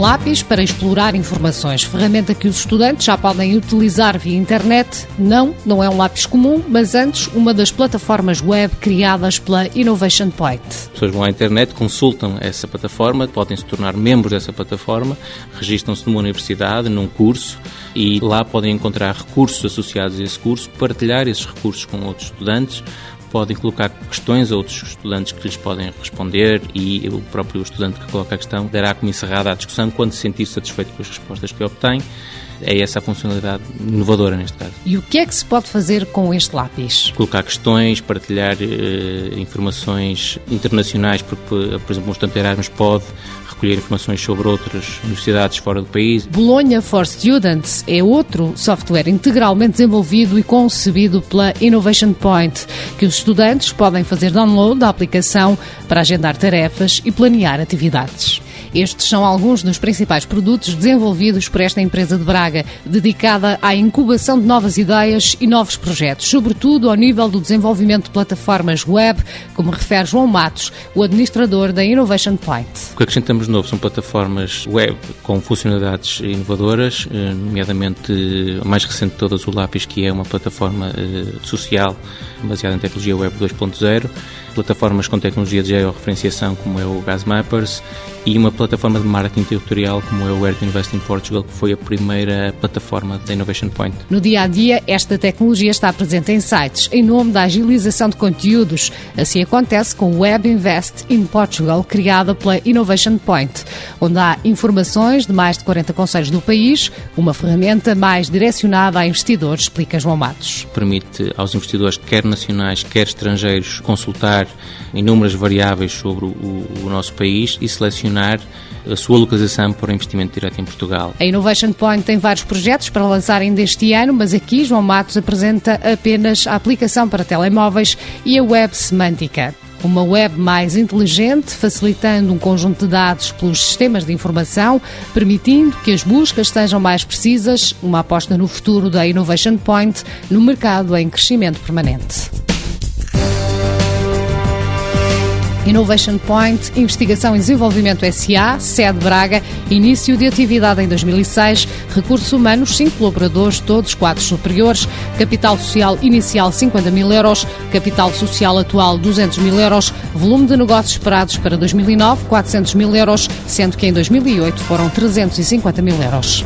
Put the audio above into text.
lápis para explorar informações, ferramenta que os estudantes já podem utilizar via internet. Não, não é um lápis comum, mas antes uma das plataformas web criadas pela Innovation Point. As pessoas vão à internet, consultam essa plataforma, podem se tornar membros dessa plataforma, registram-se numa universidade, num curso e lá podem encontrar recursos associados a esse curso, partilhar esses recursos com outros estudantes, podem colocar questões a outros estudantes que lhes podem responder e o próprio estudante que coloca a questão dará como encerrada a discussão quando se sentir satisfeito com as respostas que obtém. É essa a funcionalidade inovadora neste caso. E o que é que se pode fazer com este lápis? Colocar questões, partilhar eh, informações internacionais, porque, por exemplo, um estudante de Erasmus pode recolher informações sobre outras universidades fora do país. Bologna for Students é outro software integralmente desenvolvido e concebido pela Innovation Point, que os estudantes podem fazer download da aplicação para agendar tarefas e planear atividades. Estes são alguns dos principais produtos desenvolvidos por esta empresa de Braga, dedicada à incubação de novas ideias e novos projetos, sobretudo ao nível do desenvolvimento de plataformas web, como refere João Matos, o administrador da Innovation Point. O que acrescentamos novo são plataformas web com funcionalidades inovadoras, eh, nomeadamente a mais recente de todas, o Lápis, que é uma plataforma eh, social baseada em tecnologia web 2.0, plataformas com tecnologia de georreferenciação, como é o Gas Mappers, e uma plataforma de marketing territorial como é o Where to Invest in Portugal, que foi a primeira plataforma da Innovation Point. No dia a dia, esta tecnologia está presente em sites em nome da agilização de conteúdos. Assim acontece com o Web Invest in Portugal, criada pela Innovation Point, onde há informações de mais de 40 conselhos do país, uma ferramenta mais direcionada a investidores, explica João Matos. Permite aos investidores, quer nacionais, quer estrangeiros, consultar inúmeras variáveis sobre o, o nosso país e selecionar a sua localização para investimento direto em Portugal. A Innovation Point tem vários projetos para lançar ainda este ano, mas aqui João Matos apresenta apenas a aplicação para telemóveis e a web semântica. Uma web mais inteligente, facilitando um conjunto de dados pelos sistemas de informação, permitindo que as buscas sejam mais precisas, uma aposta no futuro da Innovation Point no mercado em crescimento permanente. Innovation Point, Investigação e Desenvolvimento SA, sede Braga, início de atividade em 2006, recursos humanos, 5 colaboradores, todos quatro superiores, capital social inicial 50 mil euros, capital social atual 200 mil euros, volume de negócios esperados para 2009 400 mil euros, sendo que em 2008 foram 350 mil euros.